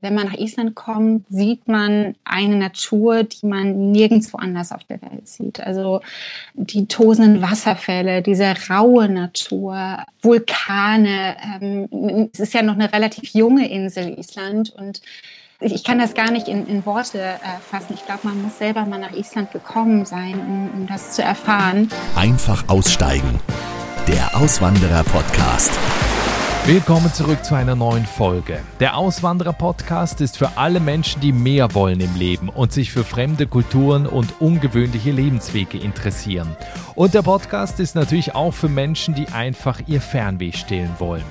wenn man nach Island kommt, sieht man eine Natur, die man nirgendwo anders auf der Welt sieht. Also die tosenden Wasserfälle, diese raue Natur, Vulkane. Ähm, es ist ja noch eine relativ junge Insel Island und ich kann das gar nicht in, in Worte äh, fassen. Ich glaube, man muss selber mal nach Island gekommen sein, um, um das zu erfahren. Einfach aussteigen. Der Auswanderer-Podcast. Willkommen zurück zu einer neuen Folge. Der Auswanderer-Podcast ist für alle Menschen, die mehr wollen im Leben und sich für fremde Kulturen und ungewöhnliche Lebenswege interessieren. Und der Podcast ist natürlich auch für Menschen, die einfach ihr Fernweh stillen wollen.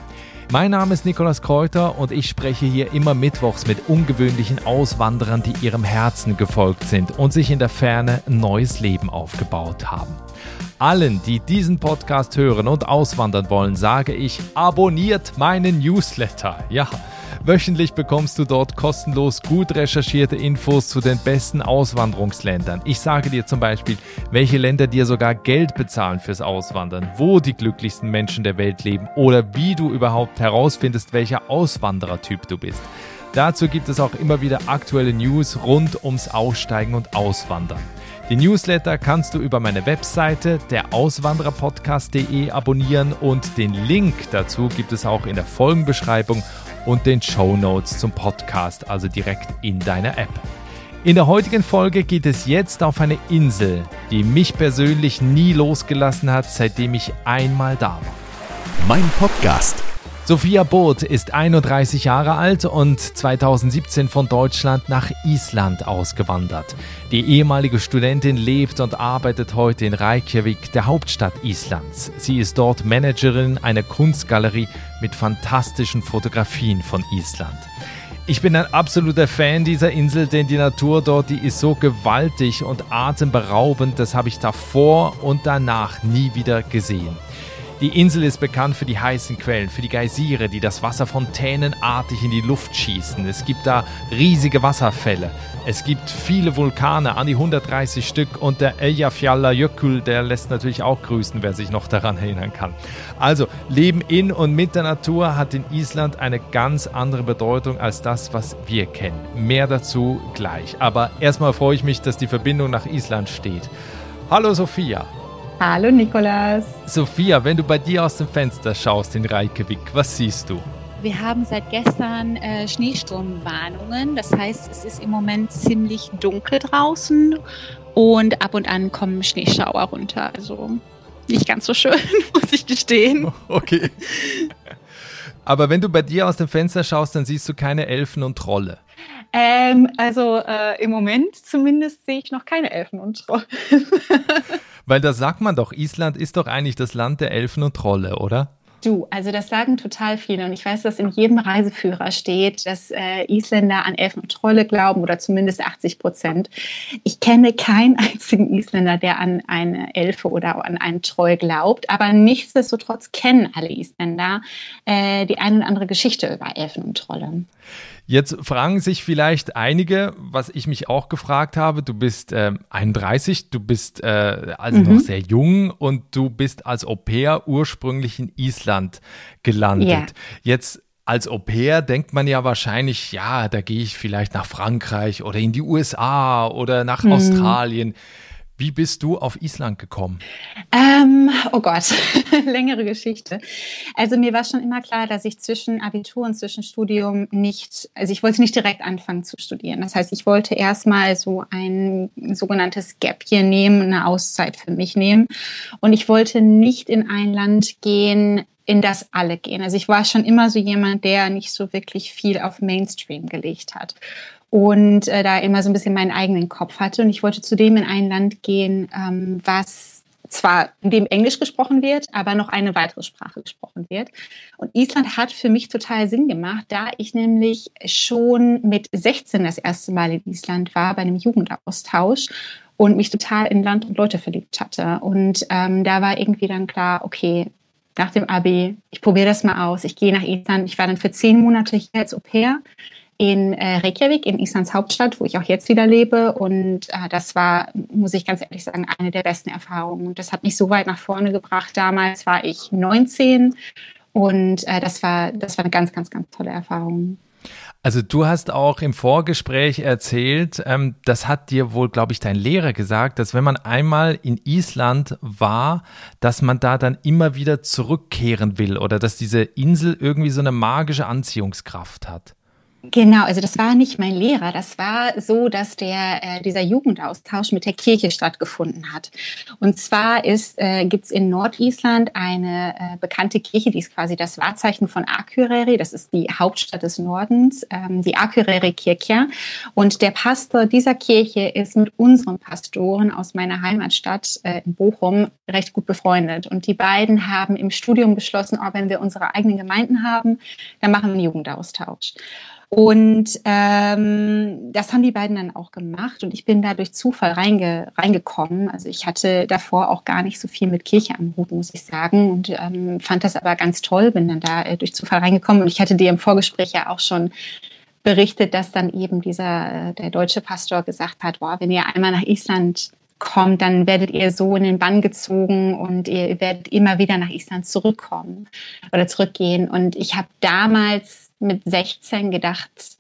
Mein Name ist Nikolaus Kräuter und ich spreche hier immer mittwochs mit ungewöhnlichen Auswanderern, die ihrem Herzen gefolgt sind und sich in der Ferne ein neues Leben aufgebaut haben. Allen, die diesen Podcast hören und auswandern wollen, sage ich, abonniert meinen Newsletter. Ja, wöchentlich bekommst du dort kostenlos gut recherchierte Infos zu den besten Auswanderungsländern. Ich sage dir zum Beispiel, welche Länder dir sogar Geld bezahlen fürs Auswandern, wo die glücklichsten Menschen der Welt leben oder wie du überhaupt herausfindest, welcher Auswanderertyp du bist. Dazu gibt es auch immer wieder aktuelle News rund ums Aussteigen und Auswandern. Die Newsletter kannst du über meine Webseite der Auswandererpodcast.de abonnieren und den Link dazu gibt es auch in der Folgenbeschreibung und den Show Notes zum Podcast, also direkt in deiner App. In der heutigen Folge geht es jetzt auf eine Insel, die mich persönlich nie losgelassen hat, seitdem ich einmal da war. Mein Podcast Sophia Both ist 31 Jahre alt und 2017 von Deutschland nach Island ausgewandert. Die ehemalige Studentin lebt und arbeitet heute in Reykjavik, der Hauptstadt Islands. Sie ist dort Managerin einer Kunstgalerie mit fantastischen Fotografien von Island. Ich bin ein absoluter Fan dieser Insel, denn die Natur dort, die ist so gewaltig und atemberaubend, das habe ich davor und danach nie wieder gesehen. Die Insel ist bekannt für die heißen Quellen, für die Geysire, die das Wasser fontänenartig in die Luft schießen. Es gibt da riesige Wasserfälle. Es gibt viele Vulkane, an die 130 Stück und der Eyjafjallajökull, der lässt natürlich auch grüßen, wer sich noch daran erinnern kann. Also, Leben in und mit der Natur hat in Island eine ganz andere Bedeutung als das, was wir kennen. Mehr dazu gleich. Aber erstmal freue ich mich, dass die Verbindung nach Island steht. Hallo Sophia. Hallo Nikolas. Sophia, wenn du bei dir aus dem Fenster schaust in Reykjavik, was siehst du? Wir haben seit gestern äh, Schneesturmwarnungen. Das heißt, es ist im Moment ziemlich dunkel draußen und ab und an kommen Schneeschauer runter. Also nicht ganz so schön, muss ich gestehen. Okay. Aber wenn du bei dir aus dem Fenster schaust, dann siehst du keine Elfen und Trolle. Ähm, also äh, im Moment zumindest sehe ich noch keine Elfen und Trolle. Weil da sagt man doch, Island ist doch eigentlich das Land der Elfen und Trolle, oder? Du, also das sagen total viele und ich weiß, dass in jedem Reiseführer steht, dass äh, Isländer an Elfen und Trolle glauben oder zumindest 80 Prozent. Ich kenne keinen einzigen Isländer, der an eine Elfe oder an einen Troll glaubt, aber nichtsdestotrotz kennen alle Isländer äh, die eine oder andere Geschichte über Elfen und Trolle. Jetzt fragen sich vielleicht einige, was ich mich auch gefragt habe. Du bist äh, 31, du bist äh, also mhm. noch sehr jung und du bist als Au pair ursprünglich in Island gelandet. Yeah. Jetzt als Au pair denkt man ja wahrscheinlich, ja, da gehe ich vielleicht nach Frankreich oder in die USA oder nach mhm. Australien. Wie bist du auf Island gekommen? Ähm, oh Gott, längere Geschichte. Also mir war schon immer klar, dass ich zwischen Abitur und zwischen Studium nicht, also ich wollte nicht direkt anfangen zu studieren. Das heißt, ich wollte erstmal so ein sogenanntes Gap hier nehmen, eine Auszeit für mich nehmen. Und ich wollte nicht in ein Land gehen, in das alle gehen. Also ich war schon immer so jemand, der nicht so wirklich viel auf Mainstream gelegt hat und äh, da immer so ein bisschen meinen eigenen Kopf hatte. Und ich wollte zudem in ein Land gehen, ähm, was zwar in dem Englisch gesprochen wird, aber noch eine weitere Sprache gesprochen wird. Und Island hat für mich total Sinn gemacht, da ich nämlich schon mit 16 das erste Mal in Island war bei einem Jugendaustausch und mich total in Land und Leute verliebt hatte. Und ähm, da war irgendwie dann klar, okay, nach dem Abi, ich probiere das mal aus, ich gehe nach Island. Ich war dann für zehn Monate hier als Au pair in äh, Reykjavik, in Islands Hauptstadt, wo ich auch jetzt wieder lebe. Und äh, das war, muss ich ganz ehrlich sagen, eine der besten Erfahrungen. Und das hat mich so weit nach vorne gebracht. Damals war ich 19 und äh, das, war, das war eine ganz, ganz, ganz tolle Erfahrung. Also du hast auch im Vorgespräch erzählt, ähm, das hat dir wohl, glaube ich, dein Lehrer gesagt, dass wenn man einmal in Island war, dass man da dann immer wieder zurückkehren will oder dass diese Insel irgendwie so eine magische Anziehungskraft hat. Genau, also das war nicht mein Lehrer. Das war so, dass der, äh, dieser Jugendaustausch mit der Kirche stattgefunden hat. Und zwar äh, gibt es in Nordisland eine äh, bekannte Kirche, die ist quasi das Wahrzeichen von Akureyri. Das ist die Hauptstadt des Nordens, ähm, die Akureyri Kirche. Und der Pastor dieser Kirche ist mit unseren Pastoren aus meiner Heimatstadt äh, in Bochum recht gut befreundet. Und die beiden haben im Studium beschlossen, oh, wenn wir unsere eigenen Gemeinden haben, dann machen wir einen Jugendaustausch. Und ähm, das haben die beiden dann auch gemacht und ich bin da durch Zufall reinge reingekommen. Also ich hatte davor auch gar nicht so viel mit Kirche am Hut, muss ich sagen, und ähm, fand das aber ganz toll, bin dann da äh, durch Zufall reingekommen und ich hatte dir im Vorgespräch ja auch schon berichtet, dass dann eben dieser, äh, der deutsche Pastor gesagt hat, boah, wenn ihr einmal nach Island kommt, dann werdet ihr so in den Bann gezogen und ihr werdet immer wieder nach Island zurückkommen oder zurückgehen. Und ich habe damals mit 16 gedacht,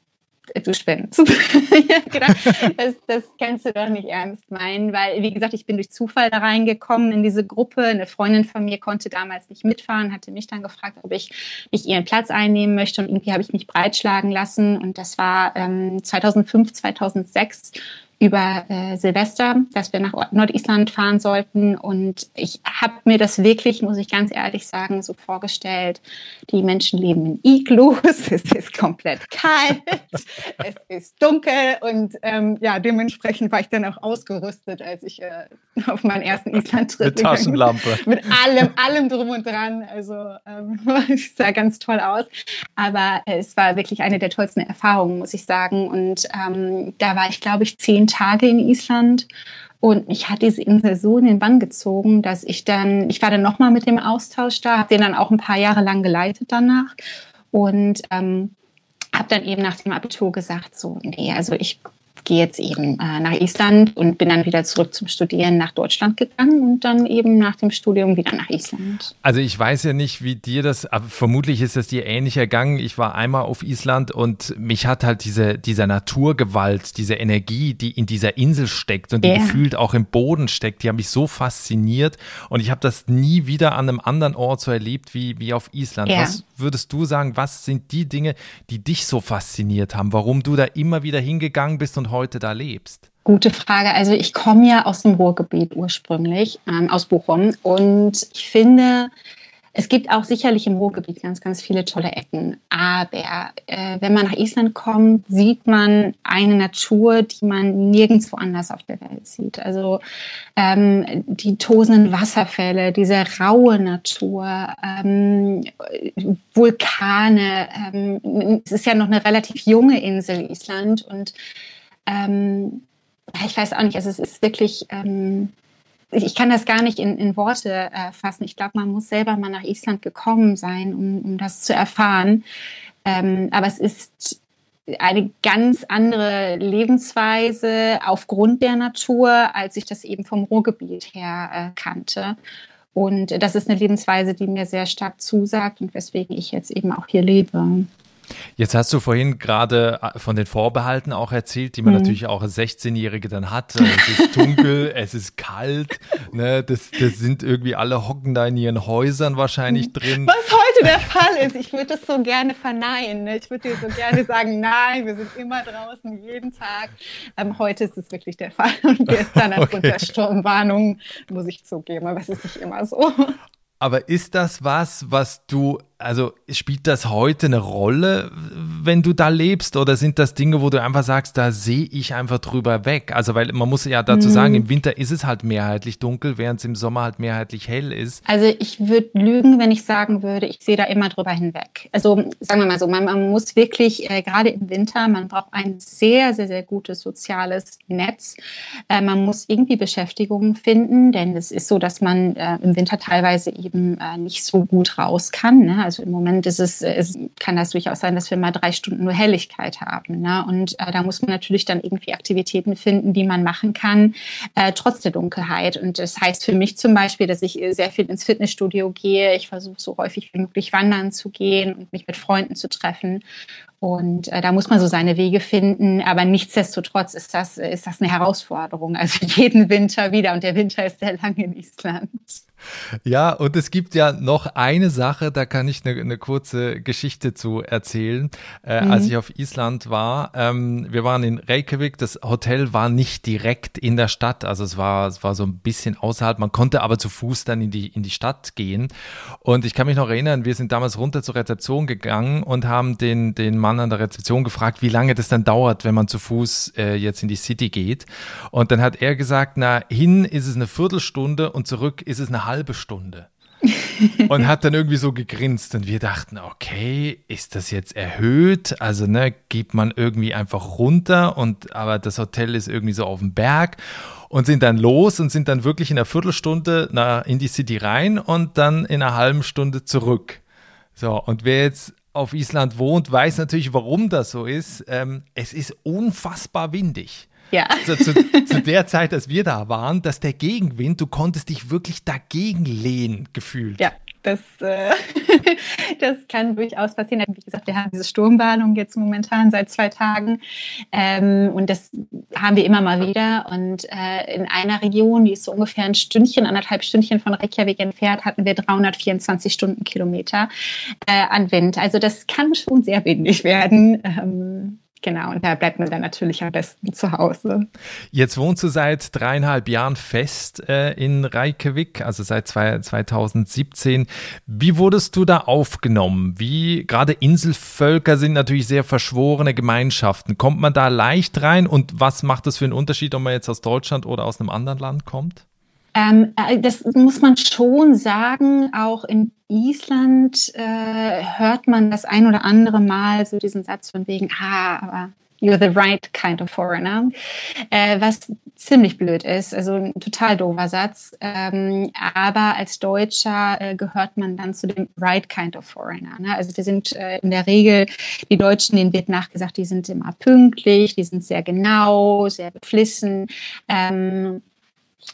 du spinnst. gedacht, das, das kannst du doch nicht ernst meinen, weil, wie gesagt, ich bin durch Zufall da reingekommen in diese Gruppe. Eine Freundin von mir konnte damals nicht mitfahren, hatte mich dann gefragt, ob ich nicht ihren Platz einnehmen möchte und irgendwie habe ich mich breitschlagen lassen und das war ähm, 2005, 2006 über äh, Silvester, dass wir nach Nordisland fahren sollten. Und ich habe mir das wirklich, muss ich ganz ehrlich sagen, so vorgestellt. Die Menschen leben in Iglus, es ist komplett kalt, es ist dunkel und ähm, ja, dementsprechend war ich dann auch ausgerüstet, als ich äh, auf meinen ersten Island-Trip Mit Taschenlampe. Mit allem, allem drum und dran. Also ähm, es sah ganz toll aus. Aber es war wirklich eine der tollsten Erfahrungen, muss ich sagen. Und ähm, da war ich, glaube ich, zehn Tage in Island. Und mich hat diese Insel so in den Bann gezogen, dass ich dann, ich war dann nochmal mit dem Austausch da, habe den dann auch ein paar Jahre lang geleitet danach und ähm, habe dann eben nach dem Abitur gesagt, so, nee, also ich gehe jetzt eben äh, nach Island und bin dann wieder zurück zum Studieren nach Deutschland gegangen und dann eben nach dem Studium wieder nach Island. Also ich weiß ja nicht, wie dir das, aber vermutlich ist es dir ähnlich ergangen. Ich war einmal auf Island und mich hat halt diese, dieser Naturgewalt, diese Energie, die in dieser Insel steckt und die yeah. gefühlt auch im Boden steckt, die haben mich so fasziniert und ich habe das nie wieder an einem anderen Ort so erlebt wie, wie auf Island. Yeah. Was würdest du sagen, was sind die Dinge, die dich so fasziniert haben, warum du da immer wieder hingegangen bist und heute da lebst? Gute Frage. Also ich komme ja aus dem Ruhrgebiet ursprünglich, ähm, aus Bochum. Und ich finde, es gibt auch sicherlich im Ruhrgebiet ganz, ganz viele tolle Ecken. Aber äh, wenn man nach Island kommt, sieht man eine Natur, die man nirgendwo anders auf der Welt sieht. Also ähm, die tosenden Wasserfälle, diese raue Natur, ähm, Vulkane. Ähm, es ist ja noch eine relativ junge Insel, Island. Und ähm, ich weiß auch nicht, also es ist wirklich, ähm, ich kann das gar nicht in, in Worte äh, fassen. Ich glaube, man muss selber mal nach Island gekommen sein, um, um das zu erfahren. Ähm, aber es ist eine ganz andere Lebensweise aufgrund der Natur, als ich das eben vom Ruhrgebiet her äh, kannte. Und das ist eine Lebensweise, die mir sehr stark zusagt und weswegen ich jetzt eben auch hier lebe. Jetzt hast du vorhin gerade äh, von den Vorbehalten auch erzählt, die man mhm. natürlich auch als 16-Jährige dann hat. Es ist dunkel, es ist kalt, ne? das, das sind irgendwie alle hocken da in ihren Häusern wahrscheinlich drin. Was heute der Fall ist, ich würde das so gerne verneinen. Ne? Ich würde dir so gerne sagen, nein, wir sind immer draußen, jeden Tag. Ähm, heute ist es wirklich der Fall und gestern aufgrund okay. der Sturmwarnung, muss ich zugeben, aber es ist nicht immer so. Aber ist das was, was du also spielt das heute eine Rolle, wenn du da lebst, oder sind das Dinge, wo du einfach sagst, da sehe ich einfach drüber weg? Also, weil man muss ja dazu sagen, mhm. im Winter ist es halt mehrheitlich dunkel, während es im Sommer halt mehrheitlich hell ist. Also ich würde lügen, wenn ich sagen würde, ich sehe da immer drüber hinweg. Also sagen wir mal so, man, man muss wirklich, äh, gerade im Winter, man braucht ein sehr, sehr, sehr gutes soziales Netz. Äh, man muss irgendwie Beschäftigung finden, denn es ist so, dass man äh, im Winter teilweise eben äh, nicht so gut raus kann. Ne? Also im Moment ist es, es kann das durchaus sein, dass wir mal drei Stunden nur Helligkeit haben. Ne? Und äh, da muss man natürlich dann irgendwie Aktivitäten finden, die man machen kann, äh, trotz der Dunkelheit. Und das heißt für mich zum Beispiel, dass ich sehr viel ins Fitnessstudio gehe. Ich versuche so häufig wie möglich wandern zu gehen und mich mit Freunden zu treffen. Und äh, da muss man so seine Wege finden. Aber nichtsdestotrotz ist das, ist das eine Herausforderung. Also jeden Winter wieder. Und der Winter ist sehr lang in Island. Ja, und es gibt ja noch eine Sache, da kann ich eine, eine kurze Geschichte zu erzählen. Äh, mhm. Als ich auf Island war, ähm, wir waren in Reykjavik, das Hotel war nicht direkt in der Stadt, also es war, es war so ein bisschen außerhalb, man konnte aber zu Fuß dann in die, in die Stadt gehen. Und ich kann mich noch erinnern, wir sind damals runter zur Rezeption gegangen und haben den, den Mann an der Rezeption gefragt, wie lange das dann dauert, wenn man zu Fuß äh, jetzt in die City geht. Und dann hat er gesagt, na, hin ist es eine Viertelstunde und zurück ist es eine halbe Stunde. und hat dann irgendwie so gegrinst und wir dachten, okay, ist das jetzt erhöht? Also, ne, geht man irgendwie einfach runter und aber das Hotel ist irgendwie so auf dem Berg und sind dann los und sind dann wirklich in einer Viertelstunde nach, in die City rein und dann in einer halben Stunde zurück. So, und wer jetzt auf Island wohnt, weiß natürlich, warum das so ist. Ähm, es ist unfassbar windig. Ja. Also zu, zu, der Zeit, als wir da waren, dass der Gegenwind, du konntest dich wirklich dagegen lehnen, gefühlt. Ja, das, äh, das kann durchaus passieren. Wie gesagt, wir haben diese Sturmwarnung jetzt momentan seit zwei Tagen ähm, und das haben wir immer mal wieder. Und äh, in einer Region, die ist so ungefähr ein Stündchen, anderthalb Stündchen von Reykjavik entfernt, hatten wir 324 Stundenkilometer äh, an Wind. Also das kann schon sehr windig werden. Ähm, Genau, und da bleibt man dann natürlich am besten zu Hause. Jetzt wohnst du seit dreieinhalb Jahren fest äh, in Reykjavik, also seit zwei, 2017. Wie wurdest du da aufgenommen? Wie, gerade Inselvölker sind natürlich sehr verschworene Gemeinschaften. Kommt man da leicht rein und was macht das für einen Unterschied, ob man jetzt aus Deutschland oder aus einem anderen Land kommt? Ähm, äh, das muss man schon sagen. Auch in Island äh, hört man das ein oder andere Mal so diesen Satz von wegen, ah, aber you're the right kind of foreigner, äh, was ziemlich blöd ist, also ein total doofer Satz. Ähm, aber als Deutscher äh, gehört man dann zu dem right kind of foreigner. Ne? Also die sind äh, in der Regel, die Deutschen, denen wird nachgesagt, die sind immer pünktlich, die sind sehr genau, sehr beflissen. Ähm,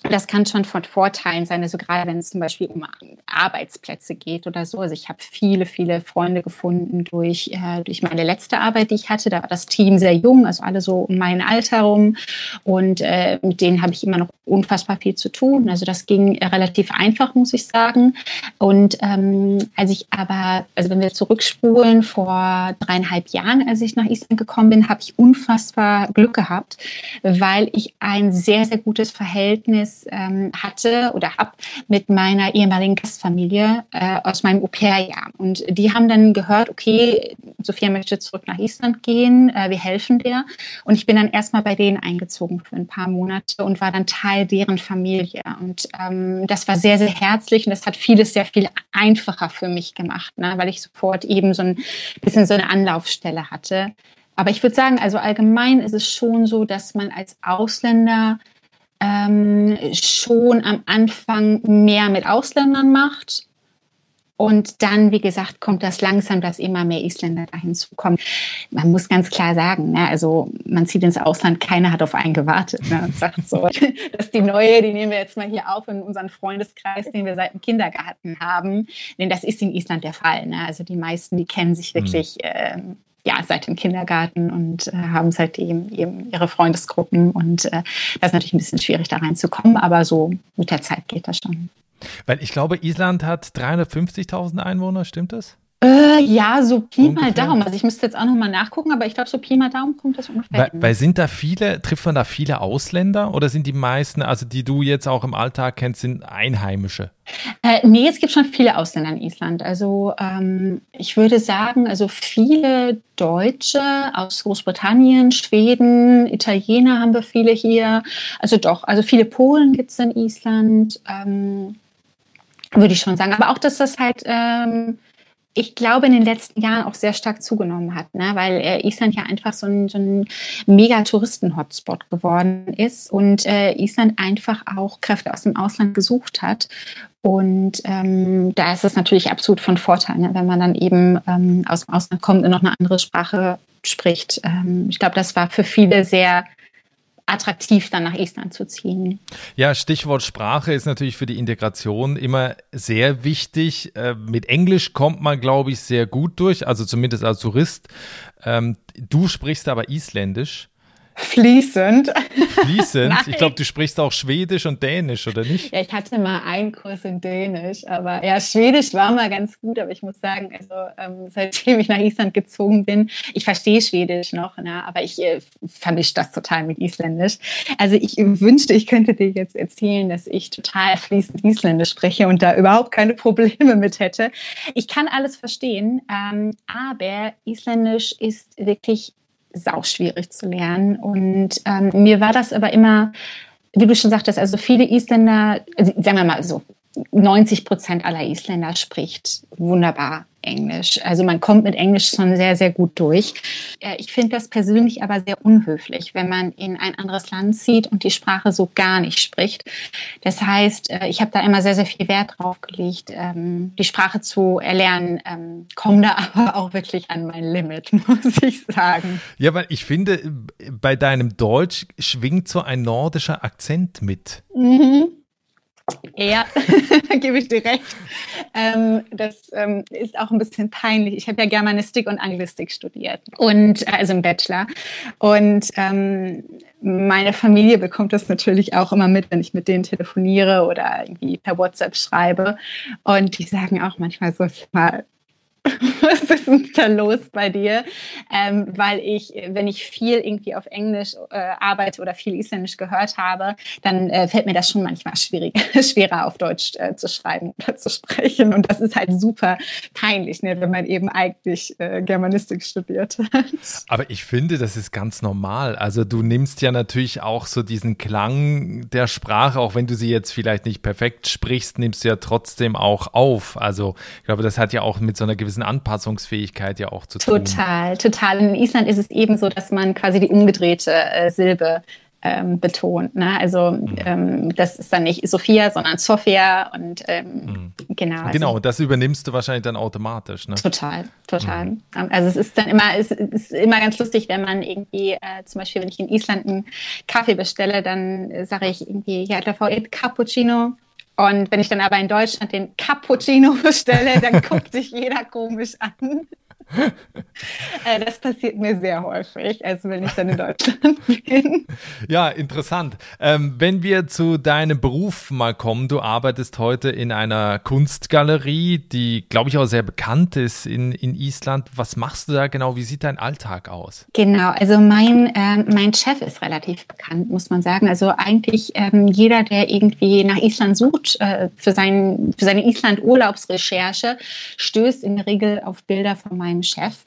das kann schon von Vorteilen sein, also gerade wenn es zum Beispiel um Arbeitsplätze geht oder so. Also ich habe viele, viele Freunde gefunden durch, äh, durch meine letzte Arbeit, die ich hatte. Da war das Team sehr jung, also alle so um mein Alter rum. Und äh, mit denen habe ich immer noch unfassbar viel zu tun. Also das ging relativ einfach, muss ich sagen. Und ähm, als ich aber, also wenn wir zurückspulen, vor dreieinhalb Jahren, als ich nach Island gekommen bin, habe ich unfassbar Glück gehabt, weil ich ein sehr, sehr gutes Verhältnis Verhältnis ähm, hatte oder habe mit meiner ehemaligen Gastfamilie äh, aus meinem Au-pair-Jahr. Und die haben dann gehört, okay, Sophia möchte zurück nach Island gehen, äh, wir helfen dir. Und ich bin dann erstmal bei denen eingezogen für ein paar Monate und war dann Teil deren Familie. Und ähm, das war sehr, sehr herzlich und das hat vieles sehr viel einfacher für mich gemacht, ne? weil ich sofort eben so ein bisschen so eine Anlaufstelle hatte. Aber ich würde sagen, also allgemein ist es schon so, dass man als Ausländer ähm, schon am Anfang mehr mit Ausländern macht. Und dann, wie gesagt, kommt das langsam, dass immer mehr Isländer da hinzukommen. Man muss ganz klar sagen, ne, also man zieht ins Ausland, keiner hat auf einen gewartet ne, und sagt so, dass die neue, die nehmen wir jetzt mal hier auf in unseren Freundeskreis, den wir seit dem Kindergarten haben. Denn das ist in Island der Fall. Ne? Also die meisten, die kennen sich mhm. wirklich. Mhm. Äh, ja, seit dem Kindergarten und äh, haben seitdem eben ihre Freundesgruppen. Und äh, das ist natürlich ein bisschen schwierig, da reinzukommen, aber so mit der Zeit geht das schon. Weil ich glaube, Island hat 350.000 Einwohner, stimmt das? Äh, ja, so Pi mal Daumen. Also ich müsste jetzt auch nochmal nachgucken, aber ich glaube, so Pi mal Daumen kommt das ungefähr. Weil, weil, sind da viele, trifft man da viele Ausländer oder sind die meisten, also die du jetzt auch im Alltag kennst, sind Einheimische? Äh, nee, es gibt schon viele Ausländer in Island. Also ähm, ich würde sagen, also viele Deutsche aus Großbritannien, Schweden, Italiener haben wir viele hier. Also doch, also viele Polen gibt es in Island. Ähm, würde ich schon sagen. Aber auch, dass das halt ähm, ich glaube, in den letzten Jahren auch sehr stark zugenommen hat, ne? weil äh, Island ja einfach so ein, so ein mega Touristen-Hotspot geworden ist und äh, Island einfach auch Kräfte aus dem Ausland gesucht hat. Und ähm, da ist es natürlich absolut von Vorteil, ne? wenn man dann eben ähm, aus dem Ausland kommt und noch eine andere Sprache spricht. Ähm, ich glaube, das war für viele sehr attraktiv, dann nach Island zu ziehen. Ja, Stichwort Sprache ist natürlich für die Integration immer sehr wichtig. Äh, mit Englisch kommt man, glaube ich, sehr gut durch, also zumindest als Tourist. Ähm, du sprichst aber Isländisch. Fließend. Fließend? ich glaube, du sprichst auch Schwedisch und Dänisch, oder nicht? Ja, ich hatte mal einen Kurs in Dänisch, aber ja, Schwedisch war mal ganz gut, aber ich muss sagen, also ähm, seitdem ich nach Island gezogen bin, ich verstehe Schwedisch noch, ne, aber ich äh, vermische das total mit Isländisch. Also ich wünschte, ich könnte dir jetzt erzählen, dass ich total fließend Isländisch spreche und da überhaupt keine Probleme mit hätte. Ich kann alles verstehen, ähm, aber Isländisch ist wirklich sauschwierig zu lernen. Und ähm, mir war das aber immer, wie du schon sagtest, also viele Isländer, also sagen wir mal so, 90 Prozent aller Isländer spricht wunderbar Englisch. Also man kommt mit Englisch schon sehr, sehr gut durch. Ich finde das persönlich aber sehr unhöflich, wenn man in ein anderes Land zieht und die Sprache so gar nicht spricht. Das heißt, äh, ich habe da immer sehr, sehr viel Wert drauf gelegt, ähm, die Sprache zu erlernen, ähm, komme da aber auch wirklich an mein Limit, muss ich sagen. Ja, weil ich finde, bei deinem Deutsch schwingt so ein nordischer Akzent mit. Mhm. Ja, gebe ich dir recht. Ähm, das ähm, ist auch ein bisschen peinlich. Ich habe ja Germanistik und Anglistik studiert und äh, also im Bachelor. Und ähm, meine Familie bekommt das natürlich auch immer mit, wenn ich mit denen telefoniere oder irgendwie per WhatsApp schreibe. Und die sagen auch manchmal so, mal, was ist denn da los bei dir? Ähm, weil ich, wenn ich viel irgendwie auf Englisch äh, arbeite oder viel Isländisch gehört habe, dann äh, fällt mir das schon manchmal schwierig, schwerer auf Deutsch äh, zu schreiben oder zu sprechen. Und das ist halt super peinlich, ne, wenn man eben eigentlich äh, Germanistik studiert hat. Aber ich finde, das ist ganz normal. Also du nimmst ja natürlich auch so diesen Klang der Sprache, auch wenn du sie jetzt vielleicht nicht perfekt sprichst, nimmst du ja trotzdem auch auf. Also ich glaube, das hat ja auch mit so einer gewissen gewissen Anpassungsfähigkeit ja auch zu tun. Total, total. In Island ist es eben so, dass man quasi die umgedrehte äh, Silbe ähm, betont. Ne? Also mhm. ähm, das ist dann nicht Sophia, sondern Sophia und ähm, mhm. genau. Also, genau, das übernimmst du wahrscheinlich dann automatisch. Ne? Total, total. Mhm. Ähm, also es ist dann immer, es ist immer ganz lustig, wenn man irgendwie, äh, zum Beispiel, wenn ich in Island einen Kaffee bestelle, dann äh, sage ich irgendwie, ja, V Cappuccino und wenn ich dann aber in Deutschland den Cappuccino bestelle, dann guckt sich jeder komisch an. Äh, das passiert mir sehr häufig, also wenn ich dann in Deutschland bin. Ja, interessant. Ähm, wenn wir zu deinem Beruf mal kommen, du arbeitest heute in einer Kunstgalerie, die, glaube ich, auch sehr bekannt ist in, in Island. Was machst du da genau? Wie sieht dein Alltag aus? Genau, also mein, äh, mein Chef ist relativ bekannt, muss man sagen. Also eigentlich ähm, jeder, der irgendwie nach Island sucht äh, für, sein, für seine Island-Urlaubsrecherche, stößt in der Regel auf Bilder von meinem Chef.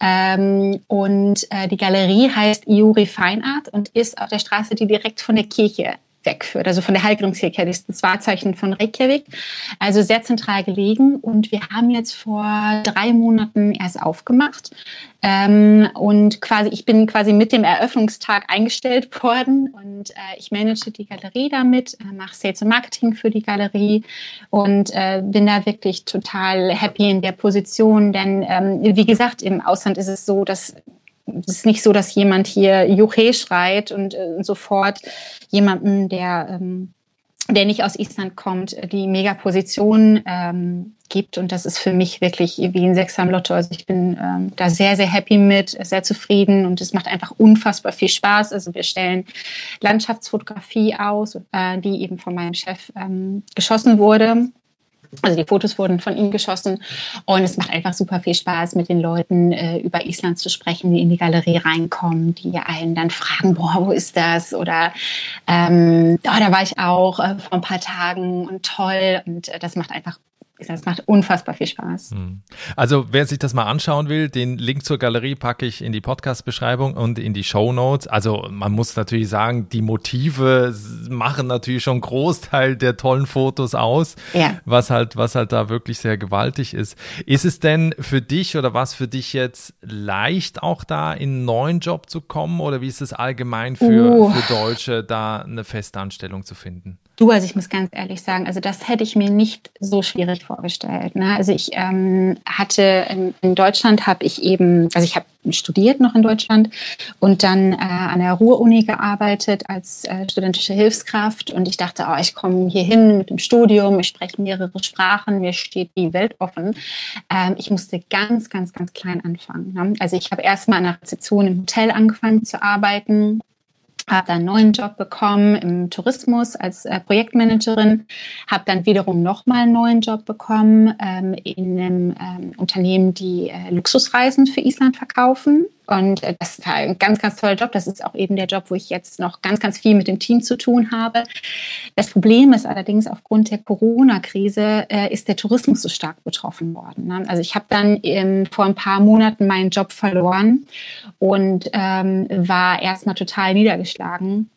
Ähm, und äh, die Galerie heißt Iuri Fine Art und ist auf der Straße, die direkt von der Kirche wegführt, also von der Heilgrimskirche, das ist das Wahrzeichen von Reykjavik, also sehr zentral gelegen. Und wir haben jetzt vor drei Monaten erst aufgemacht. Ähm, und quasi, ich bin quasi mit dem Eröffnungstag eingestellt worden und äh, ich manage die Galerie damit, äh, mache Sales und Marketing für die Galerie und äh, bin da wirklich total happy in der Position, denn ähm, wie gesagt, im Ausland ist es so, dass es ist nicht so, dass jemand hier Juche schreit und äh, sofort jemanden, der, ähm, der nicht aus Island kommt, die Megaposition ähm, gibt. Und das ist für mich wirklich wie ein Sechser am Lotto. Also ich bin ähm, da sehr, sehr happy mit, sehr zufrieden und es macht einfach unfassbar viel Spaß. Also wir stellen Landschaftsfotografie aus, äh, die eben von meinem Chef ähm, geschossen wurde. Also die Fotos wurden von ihm geschossen und es macht einfach super viel Spaß, mit den Leuten äh, über Island zu sprechen, die in die Galerie reinkommen, die einen dann fragen, boah, wo ist das? Oder ähm, oh, da war ich auch äh, vor ein paar Tagen und toll und äh, das macht einfach das macht unfassbar viel Spaß. Hm. Also wer sich das mal anschauen will, den Link zur Galerie packe ich in die Podcast-Beschreibung und in die Show Notes. Also man muss natürlich sagen, die Motive machen natürlich schon einen Großteil der tollen Fotos aus, ja. was halt, was halt da wirklich sehr gewaltig ist. Ist es denn für dich oder was für dich jetzt leicht auch da in einen neuen Job zu kommen oder wie ist es allgemein für, uh. für Deutsche da eine Festanstellung zu finden? Du, also ich muss ganz ehrlich sagen, also das hätte ich mir nicht so schwierig vorgestellt. Ne? Also ich ähm, hatte in, in Deutschland habe ich eben, also ich habe studiert noch in Deutschland und dann äh, an der Ruhr-Uni gearbeitet als äh, studentische Hilfskraft und ich dachte, oh, ich komme hier hin mit dem Studium, ich spreche mehrere Sprachen, mir steht die Welt offen. Ähm, ich musste ganz, ganz, ganz klein anfangen. Ne? Also ich habe erstmal an der Rezeption im Hotel angefangen zu arbeiten habe dann einen neuen Job bekommen im Tourismus als äh, Projektmanagerin, habe dann wiederum nochmal einen neuen Job bekommen ähm, in einem ähm, Unternehmen, die äh, Luxusreisen für Island verkaufen. Und äh, das war ein ganz, ganz toller Job. Das ist auch eben der Job, wo ich jetzt noch ganz, ganz viel mit dem Team zu tun habe. Das Problem ist allerdings, aufgrund der Corona-Krise äh, ist der Tourismus so stark betroffen worden. Ne? Also ich habe dann ähm, vor ein paar Monaten meinen Job verloren und ähm, war erstmal total niedergeschlagen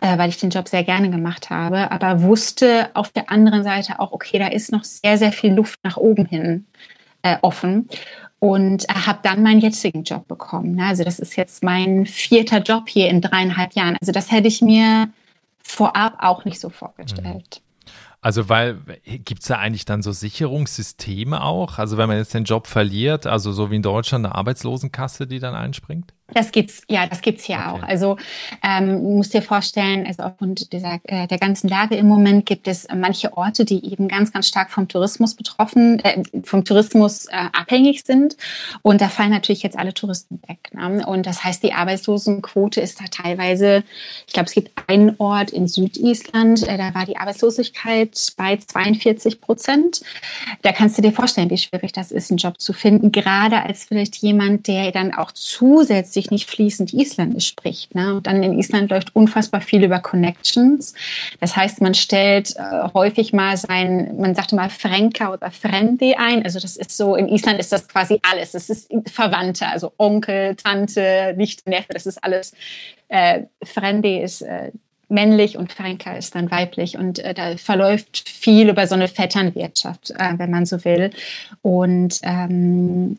äh, weil ich den Job sehr gerne gemacht habe, aber wusste auf der anderen Seite auch, okay, da ist noch sehr, sehr viel Luft nach oben hin äh, offen und habe dann meinen jetzigen Job bekommen. Ne? Also das ist jetzt mein vierter Job hier in dreieinhalb Jahren. Also das hätte ich mir vorab auch nicht so vorgestellt. Also, weil gibt es da eigentlich dann so Sicherungssysteme auch? Also, wenn man jetzt den Job verliert, also so wie in Deutschland eine Arbeitslosenkasse, die dann einspringt? Das gibt's, ja, das gibt's hier okay. auch. Also ähm, du musst dir vorstellen, also aufgrund dieser, äh, der ganzen Lage im Moment gibt es manche Orte, die eben ganz, ganz stark vom Tourismus betroffen, äh, vom Tourismus äh, abhängig sind. Und da fallen natürlich jetzt alle Touristen weg. Ne? Und das heißt, die Arbeitslosenquote ist da teilweise, ich glaube, es gibt einen Ort in Südisland, äh, da war die Arbeitslosigkeit bei 42 Prozent. Da kannst du dir vorstellen, wie schwierig das ist, einen Job zu finden, gerade als vielleicht jemand, der dann auch zusätzlich sich nicht fließend Isländisch spricht. Ne? Und dann in Island läuft unfassbar viel über Connections. Das heißt, man stellt äh, häufig mal sein, man sagt mal Frenka oder Frendi ein. Also das ist so, in Island ist das quasi alles. Das ist Verwandte, also Onkel, Tante, Nichte, Neffe, das ist alles. Äh, Frendi ist äh, männlich und Franka ist dann weiblich. Und äh, da verläuft viel über so eine Vetternwirtschaft, äh, wenn man so will. Und ähm,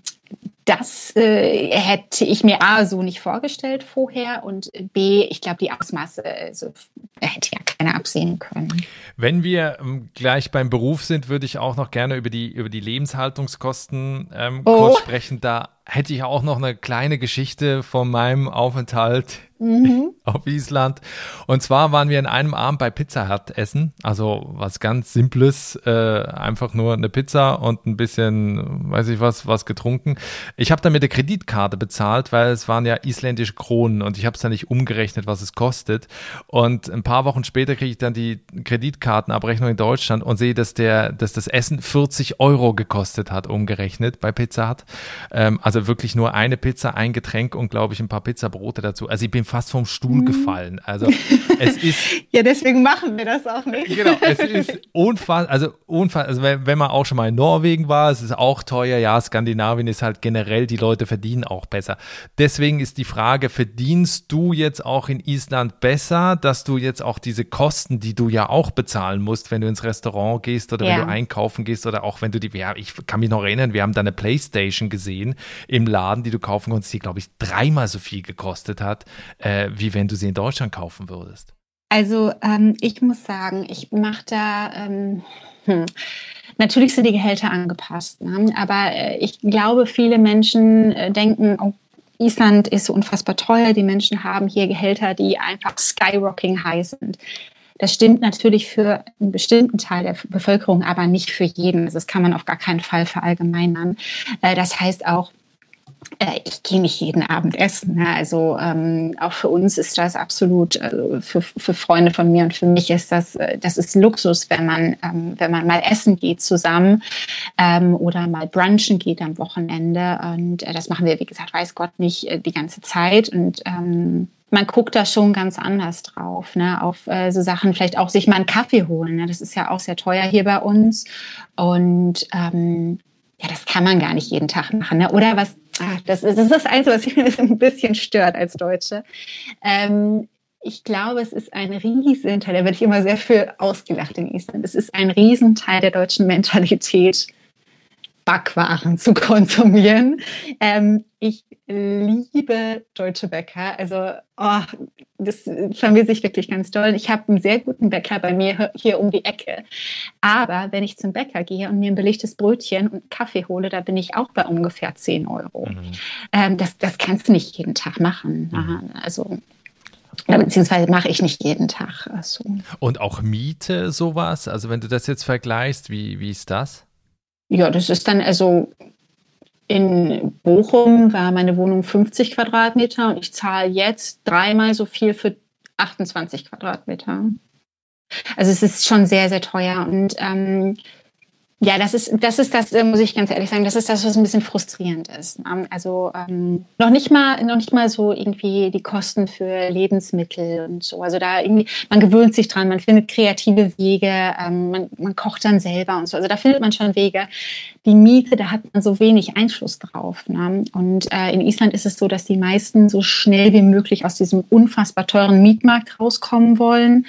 das äh, hätte ich mir A so nicht vorgestellt vorher und B, ich glaube, die Ausmaße also, hätte ja keiner absehen können. Wenn wir ähm, gleich beim Beruf sind, würde ich auch noch gerne über die, über die Lebenshaltungskosten ähm, oh. kurz sprechen. Da hätte ich auch noch eine kleine Geschichte von meinem Aufenthalt mhm. auf Island. Und zwar waren wir in einem Abend bei Pizza Hut essen, also was ganz Simples, äh, einfach nur eine Pizza und ein bisschen, weiß ich was, was getrunken. Ich habe dann mit der Kreditkarte bezahlt, weil es waren ja isländische Kronen und ich habe es dann nicht umgerechnet, was es kostet. Und ein paar Wochen später kriege ich dann die Kreditkartenabrechnung in Deutschland und sehe, dass der, dass das Essen 40 Euro gekostet hat, umgerechnet bei Pizza Hut. Ähm, also wirklich nur eine Pizza, ein Getränk und glaube ich ein paar Pizzabrote dazu. Also ich bin fast vom Stuhl mhm. gefallen. Also es ist. ja, deswegen machen wir das auch nicht. Genau, es ist unfassbar, also unfassbar, also wenn, wenn man auch schon mal in Norwegen war, es ist auch teuer. Ja, Skandinavien ist halt generell, die Leute verdienen auch besser. Deswegen ist die Frage, verdienst du jetzt auch in Island besser, dass du jetzt auch diese Kosten, die du ja auch bezahlen musst, wenn du ins Restaurant gehst oder ja. wenn du einkaufen gehst oder auch wenn du die, ja, ich kann mich noch erinnern, wir haben da eine Playstation gesehen im Laden, die du kaufen konntest, die glaube ich dreimal so viel gekostet hat. Äh, wie wenn du sie in Deutschland kaufen würdest? Also ähm, ich muss sagen, ich mache da, ähm, hm, natürlich sind die Gehälter angepasst, ne? aber äh, ich glaube, viele Menschen äh, denken, oh, Island ist so unfassbar teuer, die Menschen haben hier Gehälter, die einfach skyrocking high sind. Das stimmt natürlich für einen bestimmten Teil der Bevölkerung, aber nicht für jeden. Das kann man auf gar keinen Fall verallgemeinern. Äh, das heißt auch, ich gehe nicht jeden Abend essen. Ne? Also ähm, auch für uns ist das absolut, also für, für Freunde von mir und für mich ist das, äh, das ist Luxus, wenn man, ähm, wenn man mal essen geht zusammen ähm, oder mal brunchen geht am Wochenende. Und äh, das machen wir, wie gesagt, weiß Gott nicht äh, die ganze Zeit. Und ähm, man guckt da schon ganz anders drauf, ne? auf äh, so Sachen, vielleicht auch sich mal einen Kaffee holen. Ne? Das ist ja auch sehr teuer hier bei uns. Und ähm, ja, das kann man gar nicht jeden Tag machen. Ne? Oder was, ach, das, ist, das ist das Einzige, was mich ein bisschen stört als Deutsche. Ähm, ich glaube, es ist ein Riesenteil, da werde ich immer sehr für ausgelacht in Island. Es ist ein Riesenteil der deutschen Mentalität, Backwaren zu konsumieren. Ähm, ich liebe deutsche Bäcker. Also oh, das vermisse ich wirklich ganz doll. Ich habe einen sehr guten Bäcker bei mir hier um die Ecke. Aber wenn ich zum Bäcker gehe und mir ein belegtes Brötchen und Kaffee hole, da bin ich auch bei ungefähr 10 Euro. Mhm. Ähm, das, das kannst du nicht jeden Tag machen. Mhm. Also beziehungsweise mache ich nicht jeden Tag. Also. Und auch Miete, sowas? Also wenn du das jetzt vergleichst, wie, wie ist das? Ja, das ist dann also in Bochum war meine Wohnung 50 Quadratmeter und ich zahle jetzt dreimal so viel für 28 Quadratmeter. Also es ist schon sehr, sehr teuer und ähm, ja, das ist, das ist das, äh, muss ich ganz ehrlich sagen, das ist das, was ein bisschen frustrierend ist. Ähm, also ähm, noch nicht mal, noch nicht mal so irgendwie die Kosten für Lebensmittel und so. Also da irgendwie, man gewöhnt sich dran, man findet kreative Wege, ähm, man, man kocht dann selber und so. Also da findet man schon Wege. Die Miete, da hat man so wenig Einfluss drauf. Ne? Und äh, in Island ist es so, dass die meisten so schnell wie möglich aus diesem unfassbar teuren Mietmarkt rauskommen wollen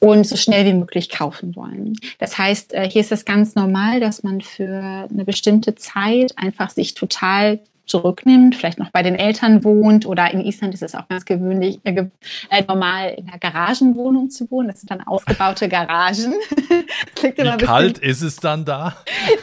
und so schnell wie möglich kaufen wollen. Das heißt, äh, hier ist das ganz normal normal, dass man für eine bestimmte Zeit einfach sich total zurücknimmt, vielleicht noch bei den Eltern wohnt oder in Island ist es auch ganz gewöhnlich, äh, äh normal in einer Garagenwohnung zu wohnen. Das sind dann ausgebaute Garagen. Wie kalt ist es dann da?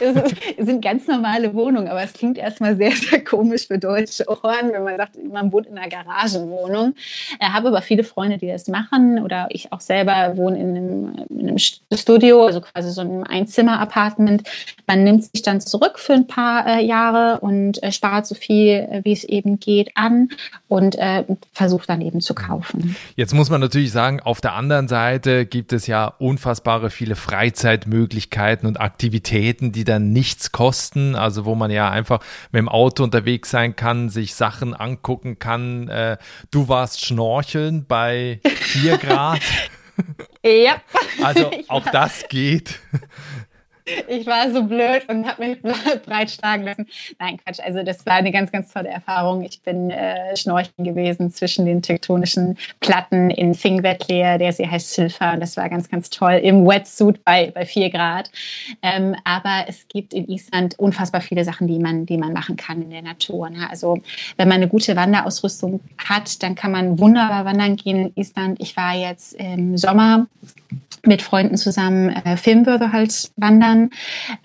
es sind ganz normale Wohnungen, aber es klingt erstmal sehr, sehr komisch für deutsche Ohren, wenn man sagt, man wohnt in einer Garagenwohnung. Ich habe aber viele Freunde, die das machen oder ich auch selber wohne in einem, in einem Studio, also quasi so einem Einzimmer-Apartment. Man nimmt sich dann zurück für ein paar äh, Jahre und äh, spart so viel, äh, wie es eben geht, an und äh, versucht dann eben zu kaufen. Jetzt muss man natürlich sagen, auf der anderen Seite gibt es ja unfassbare viele Freizeitmöglichkeiten und Aktivitäten, die dann nichts kosten, also wo man ja einfach mit dem Auto unterwegs sein kann, sich Sachen angucken kann. Äh, du warst schnorcheln bei 4 Grad. ja. Also auch das geht ich war so blöd und habe mich breitschlagen lassen. Nein, Quatsch. Also das war eine ganz, ganz tolle Erfahrung. Ich bin äh, schnorcheln gewesen zwischen den tektonischen Platten in Fingvetleer, der sie heißt Silfa. Und das war ganz, ganz toll im Wetsuit bei, bei 4 Grad. Ähm, aber es gibt in Island unfassbar viele Sachen, die man, die man machen kann in der Natur. Ne? Also wenn man eine gute Wanderausrüstung hat, dann kann man wunderbar wandern gehen in Island. Ich war jetzt im Sommer mit Freunden zusammen äh, Filmwürfe halt wandern,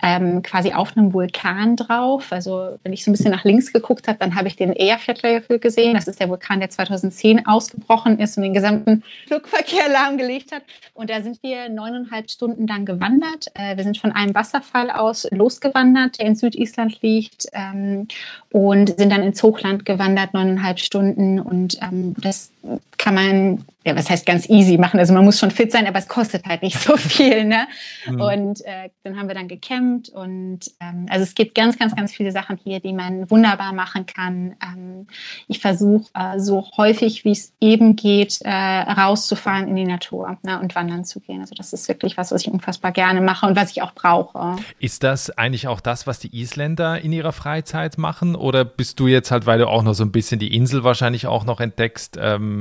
ähm, quasi auf einem Vulkan drauf. Also wenn ich so ein bisschen nach links geguckt habe, dann habe ich den Eyjafjallajökull gesehen. Das ist der Vulkan, der 2010 ausgebrochen ist und den gesamten Flugverkehr lahmgelegt hat. Und da sind wir neuneinhalb Stunden dann gewandert. Äh, wir sind von einem Wasserfall aus losgewandert, der in Südisland liegt, ähm, und sind dann ins Hochland gewandert, neuneinhalb Stunden. Und ähm, das kann man ja, was heißt ganz easy machen? Also man muss schon fit sein, aber es kostet halt nicht so viel. Ne? Mhm. Und äh, dann haben wir dann gecampt und ähm, also es gibt ganz, ganz, ganz viele Sachen hier, die man wunderbar machen kann. Ähm, ich versuche äh, so häufig, wie es eben geht, äh, rauszufahren in die Natur ne, und wandern zu gehen. Also das ist wirklich was, was ich unfassbar gerne mache und was ich auch brauche. Ist das eigentlich auch das, was die Isländer in ihrer Freizeit machen? Oder bist du jetzt halt, weil du auch noch so ein bisschen die Insel wahrscheinlich auch noch entdeckst, ähm,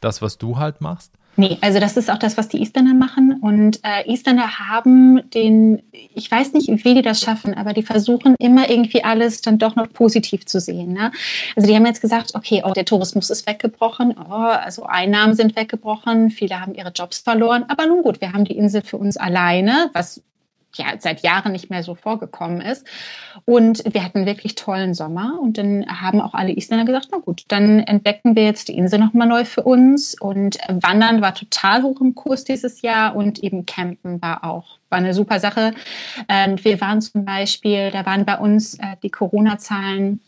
das, was du halt machst? Nee, also das ist auch das, was die Isländer machen. Und äh, Isländer haben den, ich weiß nicht, wie die das schaffen, aber die versuchen immer irgendwie alles dann doch noch positiv zu sehen. Ne? Also die haben jetzt gesagt, okay, oh, der Tourismus ist weggebrochen, oh, also Einnahmen sind weggebrochen, viele haben ihre Jobs verloren. Aber nun gut, wir haben die Insel für uns alleine, was ja seit Jahren nicht mehr so vorgekommen ist. Und wir hatten wirklich tollen Sommer und dann haben auch alle Isländer gesagt, na gut, dann entdecken wir jetzt die Insel nochmal neu für uns und Wandern war total hoch im Kurs dieses Jahr und eben Campen war auch war eine super Sache. Und wir waren zum Beispiel, da waren bei uns äh, die Corona-Zahlen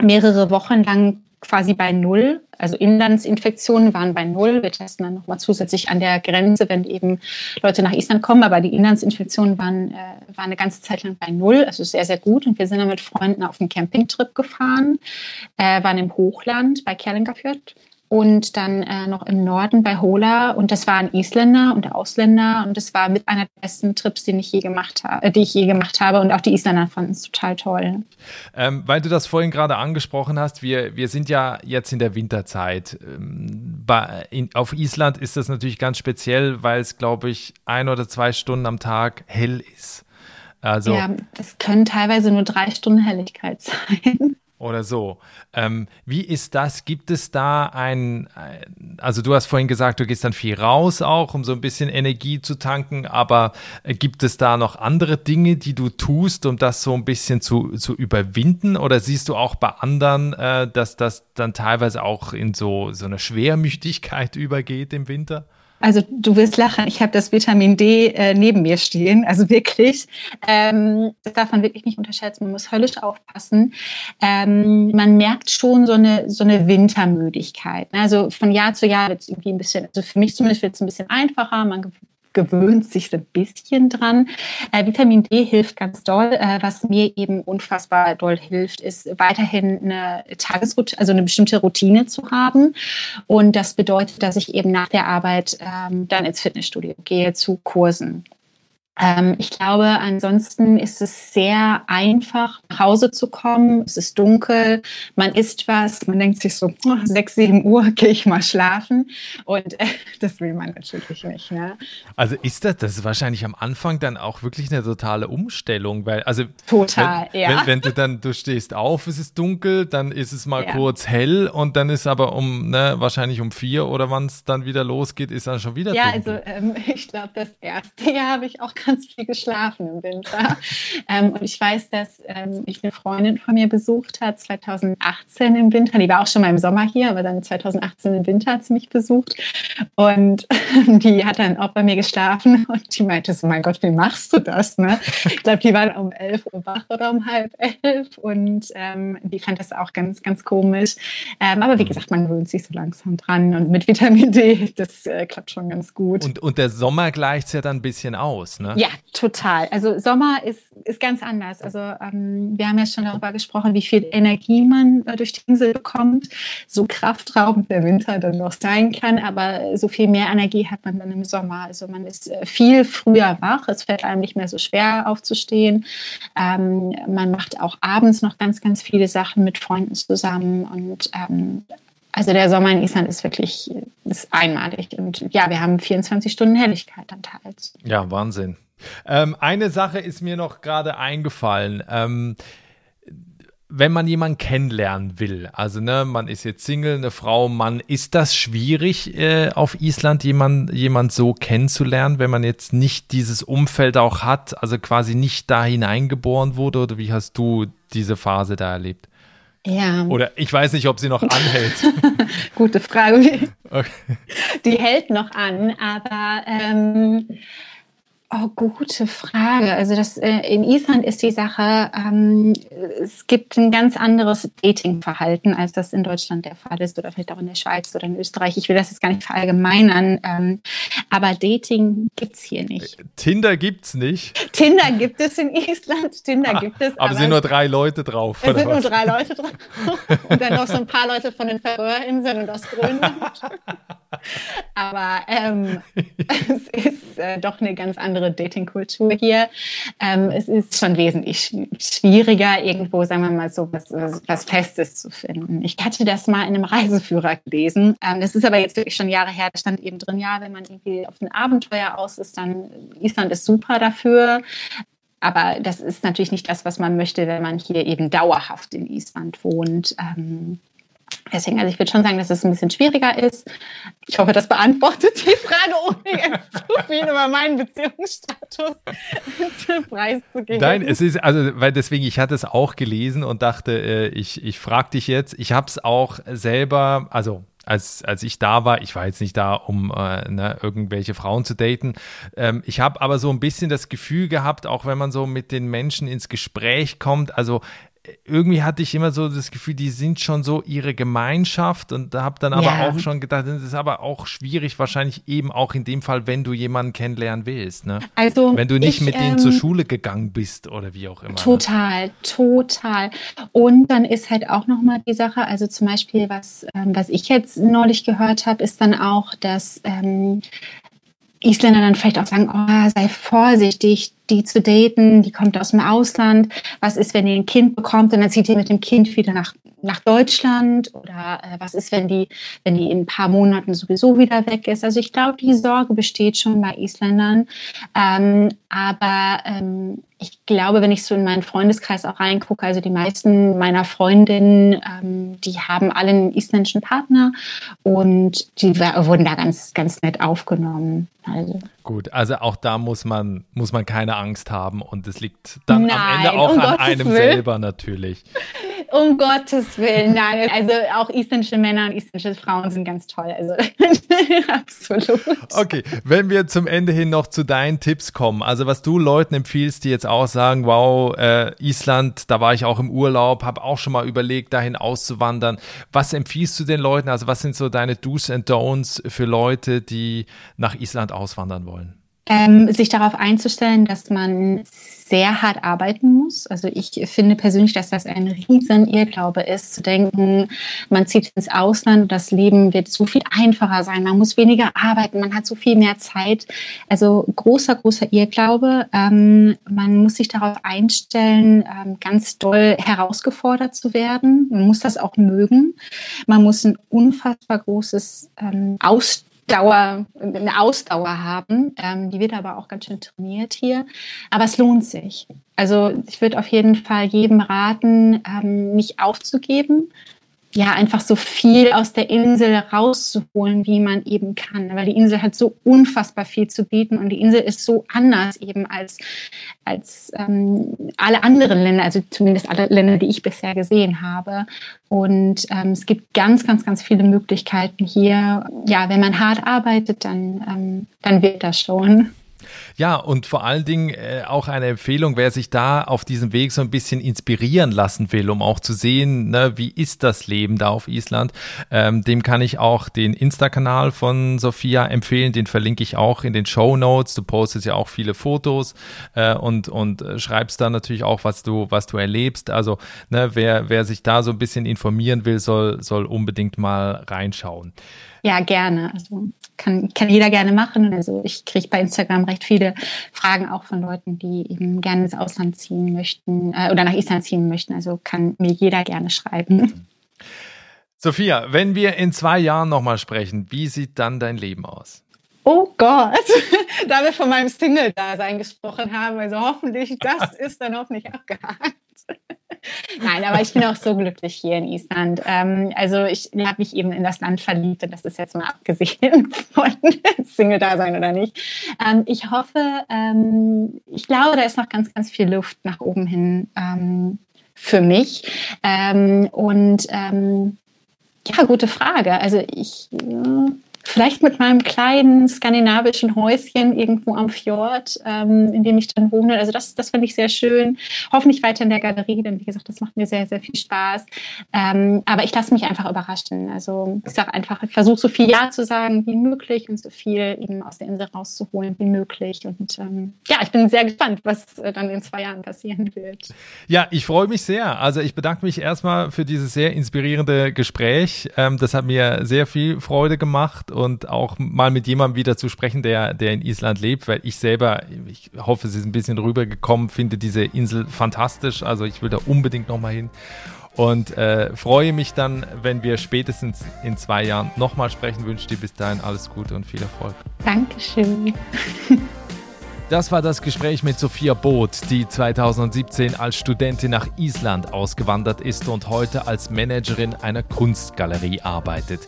mehrere Wochen lang quasi bei Null. Also Inlandsinfektionen waren bei Null. Wir testen dann nochmal zusätzlich an der Grenze, wenn eben Leute nach Island kommen. Aber die Inlandsinfektionen waren, äh, waren eine ganze Zeit lang bei Null. Also sehr, sehr gut. Und wir sind dann mit Freunden auf einen Campingtrip gefahren, äh, waren im Hochland bei Kerlingafjord und dann äh, noch im Norden bei Hola und das waren Isländer und Ausländer und das war mit einer der besten Trips, die ich je gemacht habe, äh, die ich je gemacht habe und auch die Isländer fanden es total toll. Ähm, weil du das vorhin gerade angesprochen hast, wir, wir sind ja jetzt in der Winterzeit. Ähm, bei, in, auf Island ist das natürlich ganz speziell, weil es, glaube ich, ein oder zwei Stunden am Tag hell ist. Also, ja, das können teilweise nur drei Stunden Helligkeit sein oder so. Ähm, wie ist das? Gibt es da ein, also du hast vorhin gesagt, du gehst dann viel raus auch, um so ein bisschen Energie zu tanken, aber äh, gibt es da noch andere Dinge, die du tust, um das so ein bisschen zu, zu überwinden? Oder siehst du auch bei anderen, äh, dass das dann teilweise auch in so, so eine Schwermüchtigkeit übergeht im Winter? Also du wirst lachen, ich habe das Vitamin D äh, neben mir stehen, also wirklich. Ähm, das darf man wirklich nicht unterschätzen, man muss höllisch aufpassen. Ähm, man merkt schon so eine, so eine Wintermüdigkeit. Ne? Also von Jahr zu Jahr wird es irgendwie ein bisschen, also für mich zumindest wird es ein bisschen einfacher, man gewöhnt sich ein bisschen dran. Äh, Vitamin D hilft ganz doll. Äh, was mir eben unfassbar doll hilft, ist weiterhin eine Tagesroutine, also eine bestimmte Routine zu haben. Und das bedeutet, dass ich eben nach der Arbeit ähm, dann ins Fitnessstudio gehe zu Kursen. Ähm, ich glaube, ansonsten ist es sehr einfach, nach Hause zu kommen. Es ist dunkel, man isst was, man denkt sich so, oh, 6, 7 Uhr gehe ich mal schlafen. Und äh, das will man natürlich nicht. Ne? Also ist das, das ist wahrscheinlich am Anfang dann auch wirklich eine totale Umstellung, weil, also total, wenn, ja. Wenn, wenn, du dann, du stehst auf, es ist dunkel, dann ist es mal ja. kurz hell und dann ist aber um, ne, wahrscheinlich um vier oder wann es dann wieder losgeht, ist dann schon wieder ja, dunkel. Ja, also ähm, ich glaube, das erste Jahr habe ich auch ganz viel geschlafen im Winter. ähm, und ich weiß, dass ähm, ich eine Freundin von mir besucht hat, 2018 im Winter. Die war auch schon mal im Sommer hier, aber dann 2018 im Winter hat sie mich besucht. Und die hat dann auch bei mir geschlafen und die meinte so, mein Gott, wie machst du das? Ne? Ich glaube, die waren um 11 Uhr wach oder um halb elf und ähm, die fand das auch ganz, ganz komisch. Ähm, aber wie gesagt, man gewöhnt sich so langsam dran und mit Vitamin D, das äh, klappt schon ganz gut. Und, und der Sommer gleicht es ja dann ein bisschen aus, ne? Ja, total. Also Sommer ist, ist ganz anders. Also ähm, wir haben ja schon darüber gesprochen, wie viel Energie man äh, durch die Insel bekommt. So kraftraubend der Winter dann noch sein kann, aber so viel mehr Energie hat man dann im Sommer. Also man ist äh, viel früher wach. Es fällt einem nicht mehr so schwer aufzustehen. Ähm, man macht auch abends noch ganz, ganz viele Sachen mit Freunden zusammen und ähm, also der Sommer in Island ist wirklich ist einmalig. Und ja, wir haben 24 Stunden Helligkeit dann teils. Ja, Wahnsinn. Ähm, eine Sache ist mir noch gerade eingefallen. Ähm, wenn man jemanden kennenlernen will, also ne, man ist jetzt Single, eine Frau, Mann, ist das schwierig äh, auf Island jemand, jemand so kennenzulernen, wenn man jetzt nicht dieses Umfeld auch hat, also quasi nicht da hineingeboren wurde oder wie hast du diese Phase da erlebt? Ja. Oder ich weiß nicht, ob sie noch anhält. Gute Frage. Okay. Die hält noch an, aber ähm, Oh, gute Frage. Also das äh, in Island ist die Sache, ähm, es gibt ein ganz anderes Datingverhalten, als das in Deutschland der Fall ist oder vielleicht auch in der Schweiz oder in Österreich. Ich will das jetzt gar nicht verallgemeinern, ähm, aber Dating gibt's hier nicht. Tinder gibt's nicht. Tinder gibt es in Island. Tinder ah, gibt es. Aber, es sind nur drei Leute drauf. Es sind was? nur drei Leute drauf und dann noch so ein paar Leute von den Färöerinseln und aus Grönland. aber ähm, es ist äh, doch eine ganz andere Datingkultur hier. Ähm, es ist schon wesentlich schwieriger, irgendwo, sagen wir mal so, was, was Festes zu finden. Ich hatte das mal in einem Reiseführer gelesen. Ähm, das ist aber jetzt wirklich schon Jahre her. Da stand eben drin, ja, wenn man irgendwie auf ein Abenteuer aus ist, dann Island ist super dafür. Aber das ist natürlich nicht das, was man möchte, wenn man hier eben dauerhaft in Island wohnt. Ähm, Deswegen, also ich würde schon sagen, dass es ein bisschen schwieriger ist. Ich hoffe, das beantwortet die Frage, ohne jetzt zu viel über meinen Beziehungsstatus preiszugeben. Nein, es ist, also, weil deswegen, ich hatte es auch gelesen und dachte, äh, ich, ich frage dich jetzt. Ich habe es auch selber, also als, als ich da war, ich war jetzt nicht da, um äh, ne, irgendwelche Frauen zu daten. Ähm, ich habe aber so ein bisschen das Gefühl gehabt, auch wenn man so mit den Menschen ins Gespräch kommt, also irgendwie hatte ich immer so das Gefühl, die sind schon so ihre Gemeinschaft und habe dann aber ja. auch schon gedacht, das ist aber auch schwierig, wahrscheinlich eben auch in dem Fall, wenn du jemanden kennenlernen willst. Ne? Also wenn du nicht ich, mit denen ähm, zur Schule gegangen bist oder wie auch immer. Ne? Total, ne? total. Und dann ist halt auch nochmal die Sache, also zum Beispiel, was, ähm, was ich jetzt neulich gehört habe, ist dann auch, dass ähm, Isländer dann vielleicht auch sagen, oh, sei vorsichtig, die zu daten, die kommt aus dem Ausland. Was ist, wenn die ein Kind bekommt und dann zieht die mit dem Kind wieder nach, nach Deutschland? Oder äh, was ist, wenn die, wenn die in ein paar Monaten sowieso wieder weg ist? Also ich glaube, die Sorge besteht schon bei Isländern. Ähm, aber ähm, ich glaube, wenn ich so in meinen Freundeskreis auch reingucke, also die meisten meiner Freundinnen, ähm, die haben alle einen isländischen Partner und die wurden da ganz, ganz nett aufgenommen. Also. Gut, also auch da muss man, muss man keine Angst haben und es liegt dann Nein, am Ende auch um an Gottes einem Willen. selber natürlich. Um Gottes Willen, nein. Also auch isländische Männer und isländische Frauen sind ganz toll. Also absolut. Okay, wenn wir zum Ende hin noch zu deinen Tipps kommen, also was du Leuten empfiehlst, die jetzt auch sagen, wow, äh, Island, da war ich auch im Urlaub, habe auch schon mal überlegt, dahin auszuwandern. Was empfiehlst du den Leuten? Also was sind so deine Do's and Don'ts für Leute, die nach Island auswandern wollen? Ähm, sich darauf einzustellen, dass man sehr hart arbeiten muss. Also ich finde persönlich, dass das ein riesen Irrglaube ist, zu denken, man zieht ins Ausland, das Leben wird so viel einfacher sein, man muss weniger arbeiten, man hat so viel mehr Zeit. Also großer, großer Irrglaube. Ähm, man muss sich darauf einstellen, ähm, ganz doll herausgefordert zu werden. Man muss das auch mögen. Man muss ein unfassbar großes ähm, Ausstellen Dauer, eine Ausdauer haben. Ähm, die wird aber auch ganz schön trainiert hier. Aber es lohnt sich. Also ich würde auf jeden Fall jedem raten, ähm, nicht aufzugeben. Ja, einfach so viel aus der Insel rauszuholen, wie man eben kann. Weil die Insel hat so unfassbar viel zu bieten und die Insel ist so anders eben als, als ähm, alle anderen Länder, also zumindest alle Länder, die ich bisher gesehen habe. Und ähm, es gibt ganz, ganz, ganz viele Möglichkeiten hier. Ja, wenn man hart arbeitet, dann, ähm, dann wird das schon. Ja, und vor allen Dingen äh, auch eine Empfehlung, wer sich da auf diesem Weg so ein bisschen inspirieren lassen will, um auch zu sehen, ne, wie ist das Leben da auf Island, ähm, dem kann ich auch den Insta-Kanal von Sophia empfehlen, den verlinke ich auch in den Show Notes. Du postest ja auch viele Fotos äh, und, und äh, schreibst da natürlich auch, was du, was du erlebst. Also, ne, wer, wer sich da so ein bisschen informieren will, soll, soll unbedingt mal reinschauen. Ja, gerne. Also kann, kann jeder gerne machen. Also ich kriege bei Instagram recht viele Fragen auch von Leuten, die eben gerne ins Ausland ziehen möchten äh, oder nach Island ziehen möchten. Also kann mir jeder gerne schreiben. Sophia, wenn wir in zwei Jahren nochmal sprechen, wie sieht dann dein Leben aus? Oh Gott, da wir von meinem Single-Dasein gesprochen haben, also hoffentlich, das ist dann hoffentlich abgehakt. Nein, aber ich bin auch so glücklich hier in Island. Ähm, also ich habe mich eben in das Land verliebt und das ist jetzt mal abgesehen von Single-Dasein oder nicht. Ähm, ich hoffe, ähm, ich glaube, da ist noch ganz, ganz viel Luft nach oben hin ähm, für mich. Ähm, und ähm, ja, gute Frage. Also ich... Äh, Vielleicht mit meinem kleinen skandinavischen Häuschen irgendwo am Fjord, ähm, in dem ich dann wohne. Also das, das finde ich sehr schön. Hoffentlich weiter in der Galerie, denn wie gesagt, das macht mir sehr, sehr viel Spaß. Ähm, aber ich lasse mich einfach überraschen. Also ich sage einfach, ich versuche so viel Ja zu sagen wie möglich und so viel eben aus der Insel rauszuholen wie möglich. Und ähm, ja, ich bin sehr gespannt, was äh, dann in zwei Jahren passieren wird. Ja, ich freue mich sehr. Also ich bedanke mich erstmal für dieses sehr inspirierende Gespräch. Ähm, das hat mir sehr viel Freude gemacht und auch mal mit jemandem wieder zu sprechen, der, der in Island lebt, weil ich selber, ich hoffe, es ist ein bisschen rübergekommen, finde diese Insel fantastisch. Also ich will da unbedingt nochmal hin und äh, freue mich dann, wenn wir spätestens in zwei Jahren nochmal sprechen. Wünsche dir bis dahin alles Gute und viel Erfolg. Dankeschön. Das war das Gespräch mit Sophia Both, die 2017 als Studentin nach Island ausgewandert ist und heute als Managerin einer Kunstgalerie arbeitet.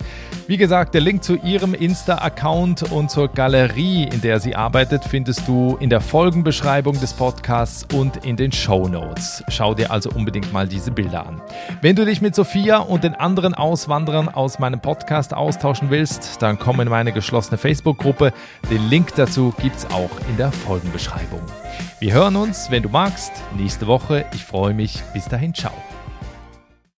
Wie gesagt, der Link zu ihrem Insta-Account und zur Galerie, in der sie arbeitet, findest du in der Folgenbeschreibung des Podcasts und in den Show Notes. Schau dir also unbedingt mal diese Bilder an. Wenn du dich mit Sophia und den anderen Auswanderern aus meinem Podcast austauschen willst, dann komm in meine geschlossene Facebook-Gruppe. Den Link dazu gibt's auch in der Folge. Folgenbeschreibung. Wir hören uns, wenn du magst, nächste Woche. Ich freue mich. Bis dahin, ciao.